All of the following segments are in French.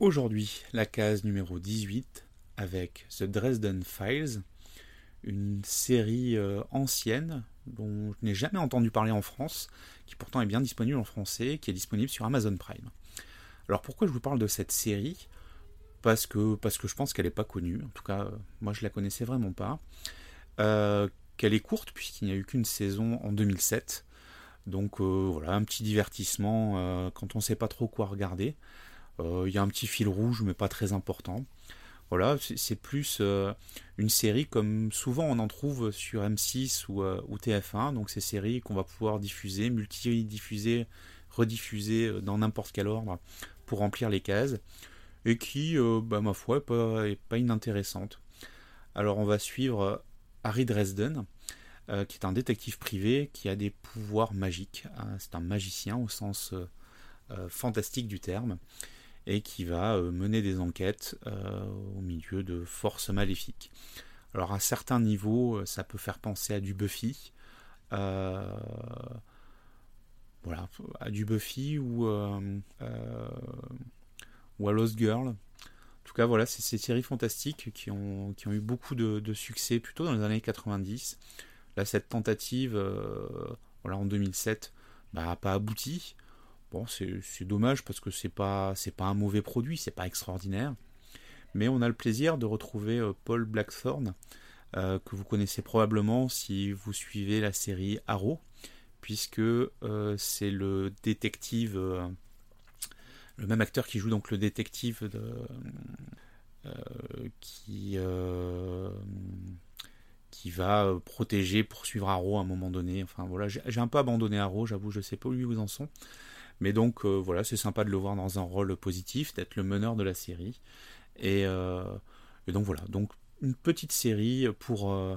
Aujourd'hui, la case numéro 18 avec The Dresden Files, une série euh, ancienne dont je n'ai jamais entendu parler en France, qui pourtant est bien disponible en français, qui est disponible sur Amazon Prime. Alors pourquoi je vous parle de cette série? Parce que, parce que je pense qu'elle n'est pas connue, en tout cas euh, moi je la connaissais vraiment pas. Euh, qu'elle est courte puisqu'il n'y a eu qu'une saison en 2007. Donc voilà, un petit divertissement quand on ne sait pas trop quoi regarder. Il y a un petit fil rouge mais pas très important. Voilà, c'est plus euh, une série comme souvent on en trouve sur M6 ou, euh, TF1, donc ces séries qu'on va pouvoir diffuser, multi-diffuser, rediffuser euh, dans n'importe quel ordre pour remplir les cases, et qui, bah, ma foi, n'est pas, inintéressante. Alors on va suivre Harry Dresden, qui est un détective privé qui a des pouvoirs magiques. C'est un magicien au sens fantastique du terme et qui va euh, mener des enquêtes euh, au milieu de forces maléfiques. Alors à certains niveaux, euh, ça peut faire penser à du Buffy. voilà, à du Buffy ou, à Lost Girl. En tout cas, voilà, c'est ces séries fantastiques qui ont, eu beaucoup de, succès plutôt dans les années 90. Là, cette tentative, en 2007, n'a bah, pas abouti. Bon, c'est dommage parce que c'est pas pas un mauvais produit, c'est pas extraordinaire. Mais on a le plaisir de retrouver euh, Paul Blackthorne, euh, que vous connaissez probablement si vous suivez la série Arrow, puisque euh, c'est le détective, le même acteur qui joue donc le détective qui va protéger, poursuivre Arrow à un moment donné. Enfin voilà, j'ai un peu abandonné Arrow, j'avoue, je sais pas où ils en sont. Mais donc euh, voilà, c'est sympa de le voir dans un rôle positif, d'être le meneur de la série. Et, euh, donc voilà, donc une petite série pour, euh,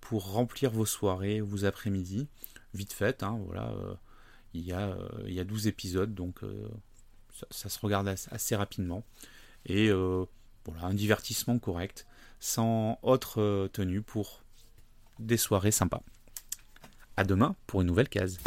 pour remplir vos soirées, vos après-midi, vite fait. Hein, voilà, il, y a, il y a 12 épisodes, donc ça, se regarde assez, rapidement. Et voilà, un divertissement correct, sans autre tenue pour des soirées sympas. À demain pour une nouvelle case.